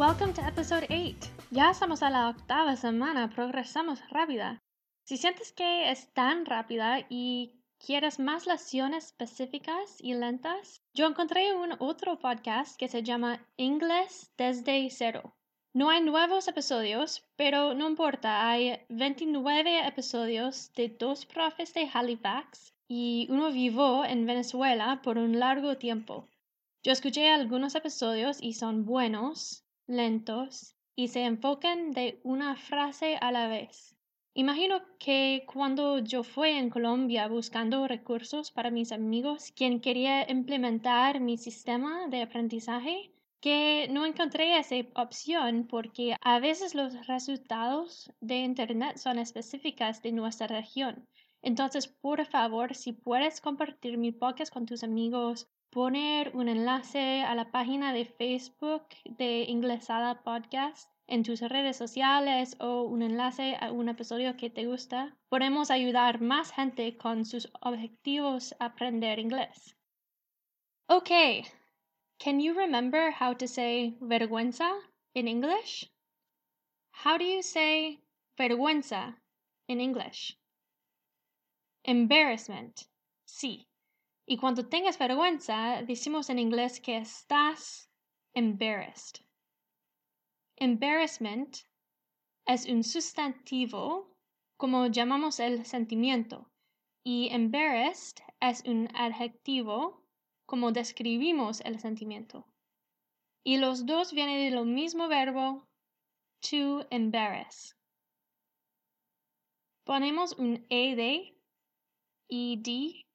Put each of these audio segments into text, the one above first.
Welcome to episode 8. Ya estamos a la octava semana, progresamos rápida. Si sientes que es tan rápida y quieres más lecciones específicas y lentas, yo encontré un otro podcast que se llama Inglés desde cero. No hay nuevos episodios, pero no importa, hay 29 episodios de dos profes de Halifax y uno vivo en Venezuela por un largo tiempo. Yo escuché algunos episodios y son buenos, lentos y se enfocan de una frase a la vez. Imagino que cuando yo fui en Colombia buscando recursos para mis amigos quien quería implementar mi sistema de aprendizaje, que no encontré esa opción porque a veces los resultados de Internet son específicas de nuestra región. Entonces, por favor, si puedes compartir mi podcast con tus amigos poner un enlace a la página de Facebook de Inglesada Podcast en tus redes sociales o un enlace a un episodio que te gusta, podemos ayudar más gente con sus objetivos a aprender inglés. Okay, can you remember how to say vergüenza in English? How do you say vergüenza in English? Embarrassment. Sí. Y cuando tengas vergüenza, decimos en inglés que estás embarrassed. Embarrassment es un sustantivo como llamamos el sentimiento y embarrassed es un adjetivo como describimos el sentimiento. Y los dos vienen del mismo verbo to embarrass. Ponemos un ed, ed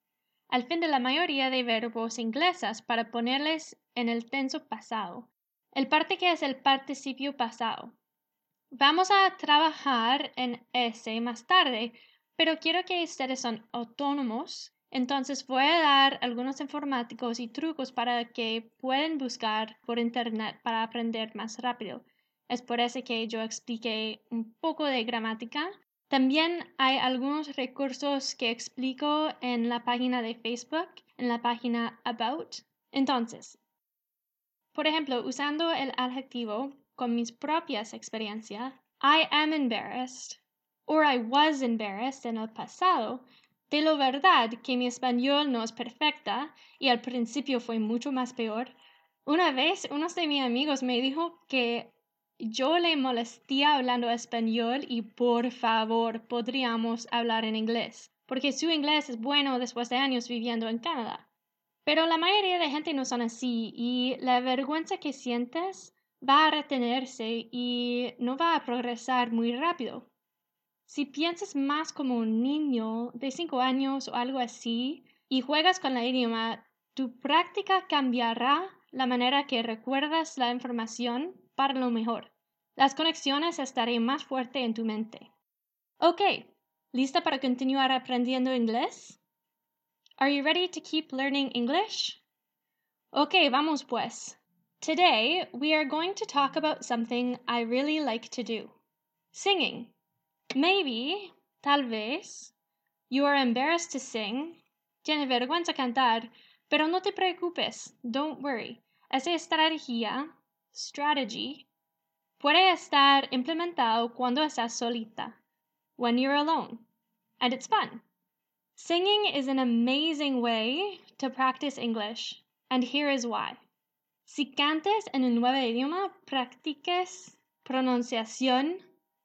al fin de la mayoría de verbos ingleses para ponerles en el tenso pasado, el parte que es el participio pasado. Vamos a trabajar en ese más tarde, pero quiero que ustedes son autónomos, entonces voy a dar algunos informáticos y trucos para que puedan buscar por internet para aprender más rápido. Es por eso que yo expliqué un poco de gramática también hay algunos recursos que explico en la página de Facebook, en la página About. Entonces, por ejemplo, usando el adjetivo con mis propias experiencias, I am embarrassed or I was embarrassed en el pasado, de lo verdad que mi español no es perfecta y al principio fue mucho más peor. Una vez uno de mis amigos me dijo que yo le molestía hablando español y por favor podríamos hablar en inglés, porque su inglés es bueno después de años viviendo en Canadá. Pero la mayoría de gente no son así y la vergüenza que sientes va a retenerse y no va a progresar muy rápido. Si piensas más como un niño de 5 años o algo así y juegas con la idioma, tu práctica cambiará la manera que recuerdas la información para lo mejor. Las conexiones estarán más fuertes en tu mente. Ok, ¿lista para continuar aprendiendo inglés? Are you ready to keep learning English? Ok, vamos pues. Today, we are going to talk about something I really like to do singing. Maybe, tal vez, you are embarrassed to sing. Tienes vergüenza cantar, pero no te preocupes. Don't worry. Esa estrategia, strategy, puede estar implementado cuando estás solita, when you're alone, and it's fun. Singing is an amazing way to practice English, and here is why. Si cantes en un nuevo idioma, practiques pronunciación,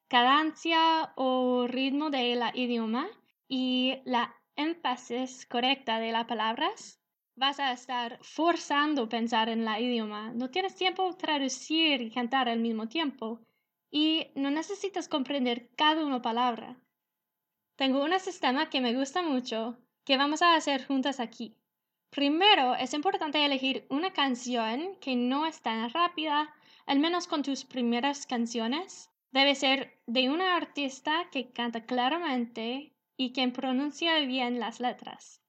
cadencia o ritmo de la idioma y la énfasis correcta de las palabras vas a estar forzando pensar en la idioma. No tienes tiempo traducir y cantar al mismo tiempo y no necesitas comprender cada una palabra. Tengo un sistema que me gusta mucho que vamos a hacer juntas aquí. Primero, es importante elegir una canción que no es tan rápida, al menos con tus primeras canciones. Debe ser de una artista que canta claramente y que pronuncia bien las letras.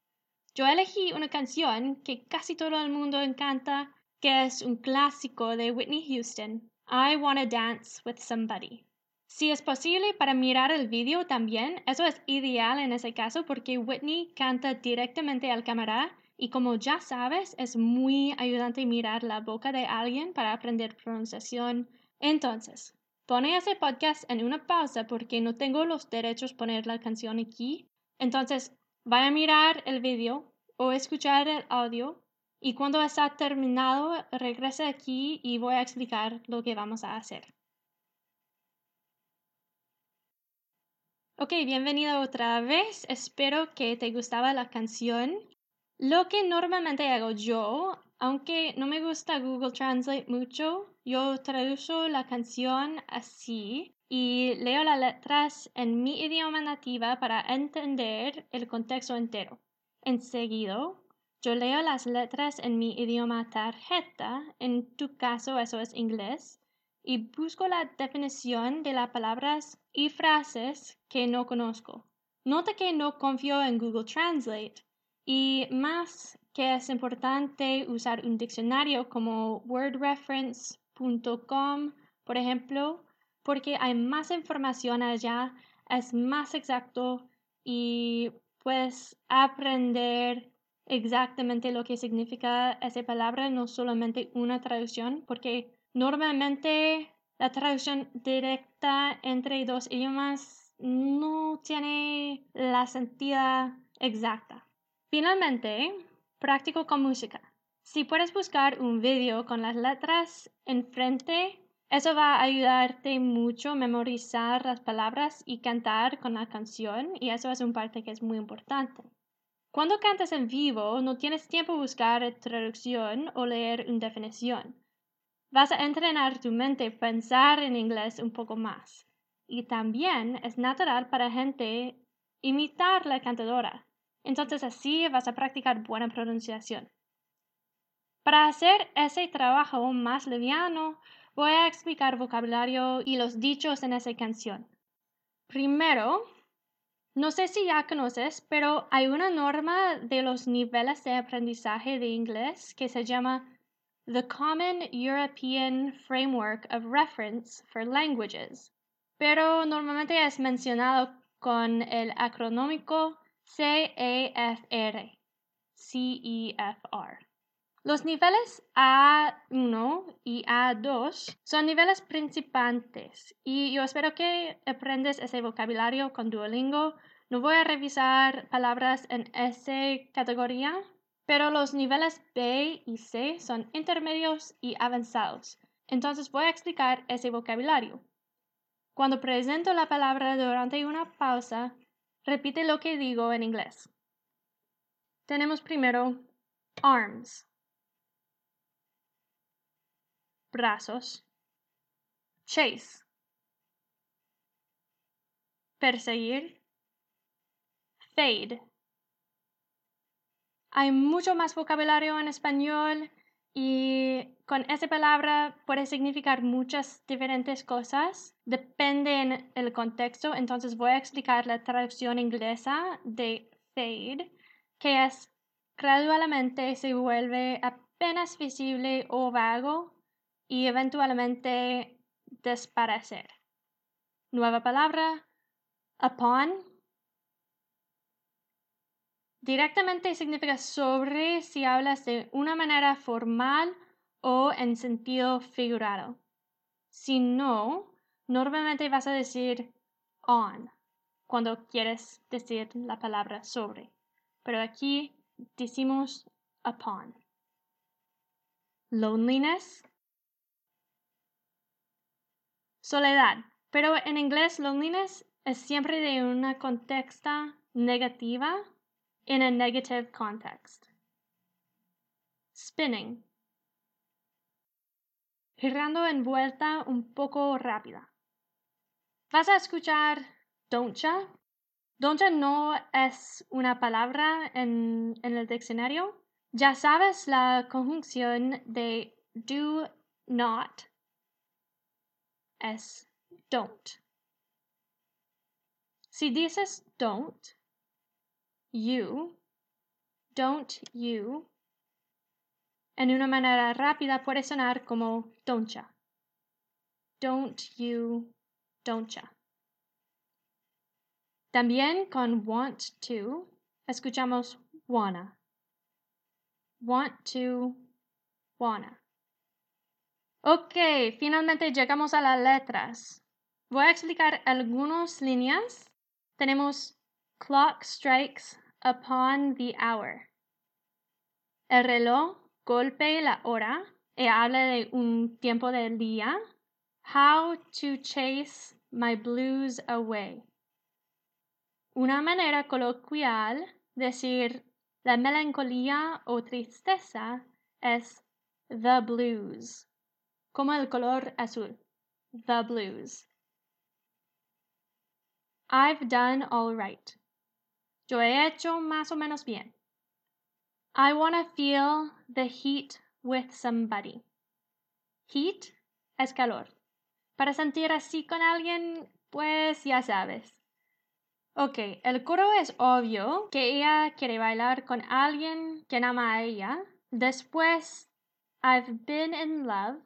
Yo elegí una canción que casi todo el mundo encanta, que es un clásico de Whitney Houston, I Wanna Dance with Somebody. Si es posible para mirar el video también, eso es ideal en ese caso porque Whitney canta directamente al cámara y como ya sabes, es muy ayudante mirar la boca de alguien para aprender pronunciación, Entonces, pone ese podcast en una pausa porque no tengo los derechos poner la canción aquí. Entonces, vaya a mirar el video o escuchar el audio y cuando está terminado, regrese aquí y voy a explicar lo que vamos a hacer. Ok, bienvenido otra vez. Espero que te gustaba la canción. Lo que normalmente hago yo, aunque no me gusta Google Translate mucho, yo traduzco la canción así y leo las letras en mi idioma nativa para entender el contexto entero. Enseguida, yo leo las letras en mi idioma tarjeta, en tu caso eso es inglés, y busco la definición de las palabras y frases que no conozco. Nota que no confío en Google Translate y más que es importante usar un diccionario como wordreference.com, por ejemplo, porque hay más información allá, es más exacto y puedes aprender exactamente lo que significa esa palabra, no solamente una traducción, porque normalmente la traducción directa entre dos idiomas no tiene la sentido exacta. Finalmente, práctico con música. Si puedes buscar un video con las letras enfrente, eso va a ayudarte mucho a memorizar las palabras y cantar con la canción, y eso es un parte que es muy importante. Cuando cantas en vivo, no tienes tiempo buscar traducción o leer una definición. Vas a entrenar tu mente a pensar en inglés un poco más. Y también es natural para gente imitar la cantadora. Entonces así vas a practicar buena pronunciación. Para hacer ese trabajo más liviano, voy a explicar vocabulario y los dichos en esa canción. Primero, no sé si ya conoces, pero hay una norma de los niveles de aprendizaje de inglés que se llama The Common European Framework of Reference for Languages, pero normalmente es mencionado con el acronómico CEFR. CEFR. Los niveles A1 y A2 son niveles principantes y yo espero que aprendes ese vocabulario con Duolingo. No voy a revisar palabras en esa categoría, pero los niveles B y C son intermedios y avanzados. Entonces voy a explicar ese vocabulario. Cuando presento la palabra durante una pausa, Repite lo que digo en inglés. Tenemos primero arms, brazos, chase, perseguir, fade. Hay mucho más vocabulario en español y con esa palabra puede significar muchas diferentes cosas. Depende del contexto. Entonces voy a explicar la traducción inglesa de fade, que es gradualmente se vuelve apenas visible o vago y eventualmente desaparecer. Nueva palabra, upon, Directamente significa sobre si hablas de una manera formal o en sentido figurado. Si no, normalmente vas a decir on cuando quieres decir la palabra sobre. Pero aquí decimos upon. Loneliness. Soledad. Pero en inglés loneliness es siempre de una contexta negativa in a negative context. Spinning. Girando en vuelta un poco rápida. Vas a escuchar don'tcha. Don'tcha no es una palabra en, en el diccionario. Ya sabes la conjunción de do not es don't. Si dices don't, you, don't you, en una manera rápida puede sonar como don'tcha. Don't you, don'tcha. También con want to escuchamos wanna. Want to, wanna. Ok, finalmente llegamos a las letras. Voy a explicar algunas líneas. Tenemos clock strikes upon the hour. El reloj golpea la hora y habla de un tiempo del día. How to chase my blues away. Una manera coloquial decir la melancolía o tristeza es the blues, como el color azul. The blues. I've done all right. Yo he hecho más o menos bien. I want to feel the heat with somebody. Heat es calor. Para sentir así con alguien, pues ya sabes. Ok, el coro es obvio que ella quiere bailar con alguien que ama a ella. Después, I've been in love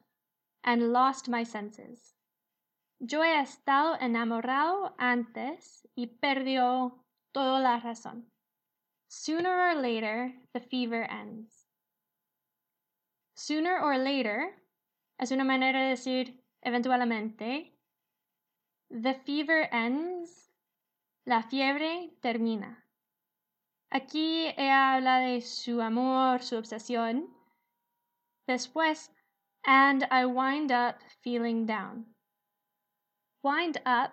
and lost my senses. Yo he estado enamorado antes y perdió toda la razón. Sooner or later, the fever ends. Sooner or later es una manera de decir eventualmente. The fever ends. La fiebre termina. Aquí ella habla de su amor, su obsesión. Después, and I wind up feeling down. Wind up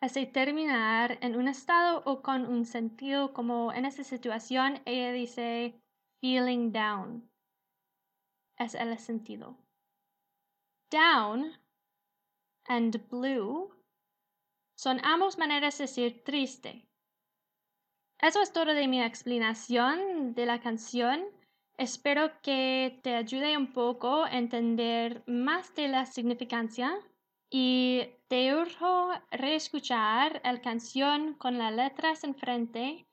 hace terminar en un estado o con un sentido como en esta situación ella dice feeling down. Es el sentido. Down and blue son ambos maneras de decir triste. Eso es todo de mi explicación de la canción. Espero que te ayude un poco a entender más de la significancia y te urjo reescuchar la canción con las letras enfrente.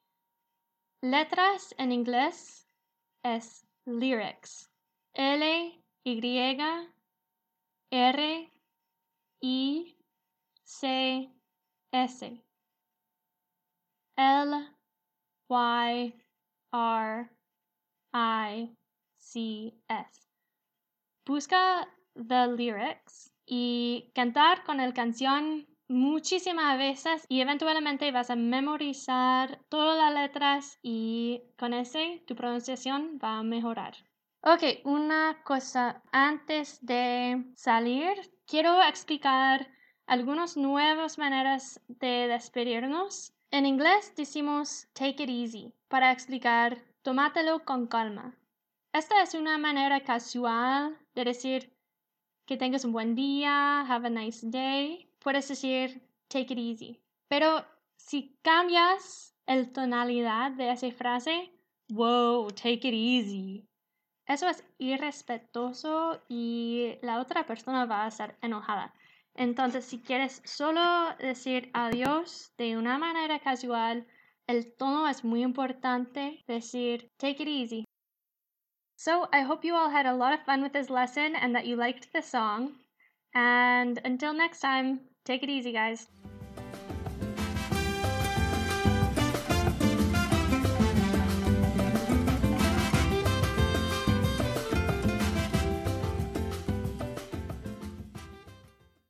Letras en inglés es lyrics. L, Y, R, I, C, S. L, Y, R, I, C, S. Busca the lyrics y cantar con la canción muchísimas veces y eventualmente vas a memorizar todas las letras y con ese tu pronunciación va a mejorar. Ok, una cosa antes de salir, quiero explicar algunas nuevas maneras de despedirnos. En inglés decimos take it easy para explicar tomátelo con calma. Esta es una manera casual de decir que tengas un buen día, have a nice day. Puedes decir take it easy. Pero si cambias el tonalidad de esa frase, wow, take it easy. Eso es irrespetuoso y la otra persona va a estar enojada. Entonces, si quieres solo decir adiós de una manera casual, el tono es muy importante. Decir take it easy. So I hope you all had a lot of fun with this lesson and that you liked the song. And until next time, take it easy, guys.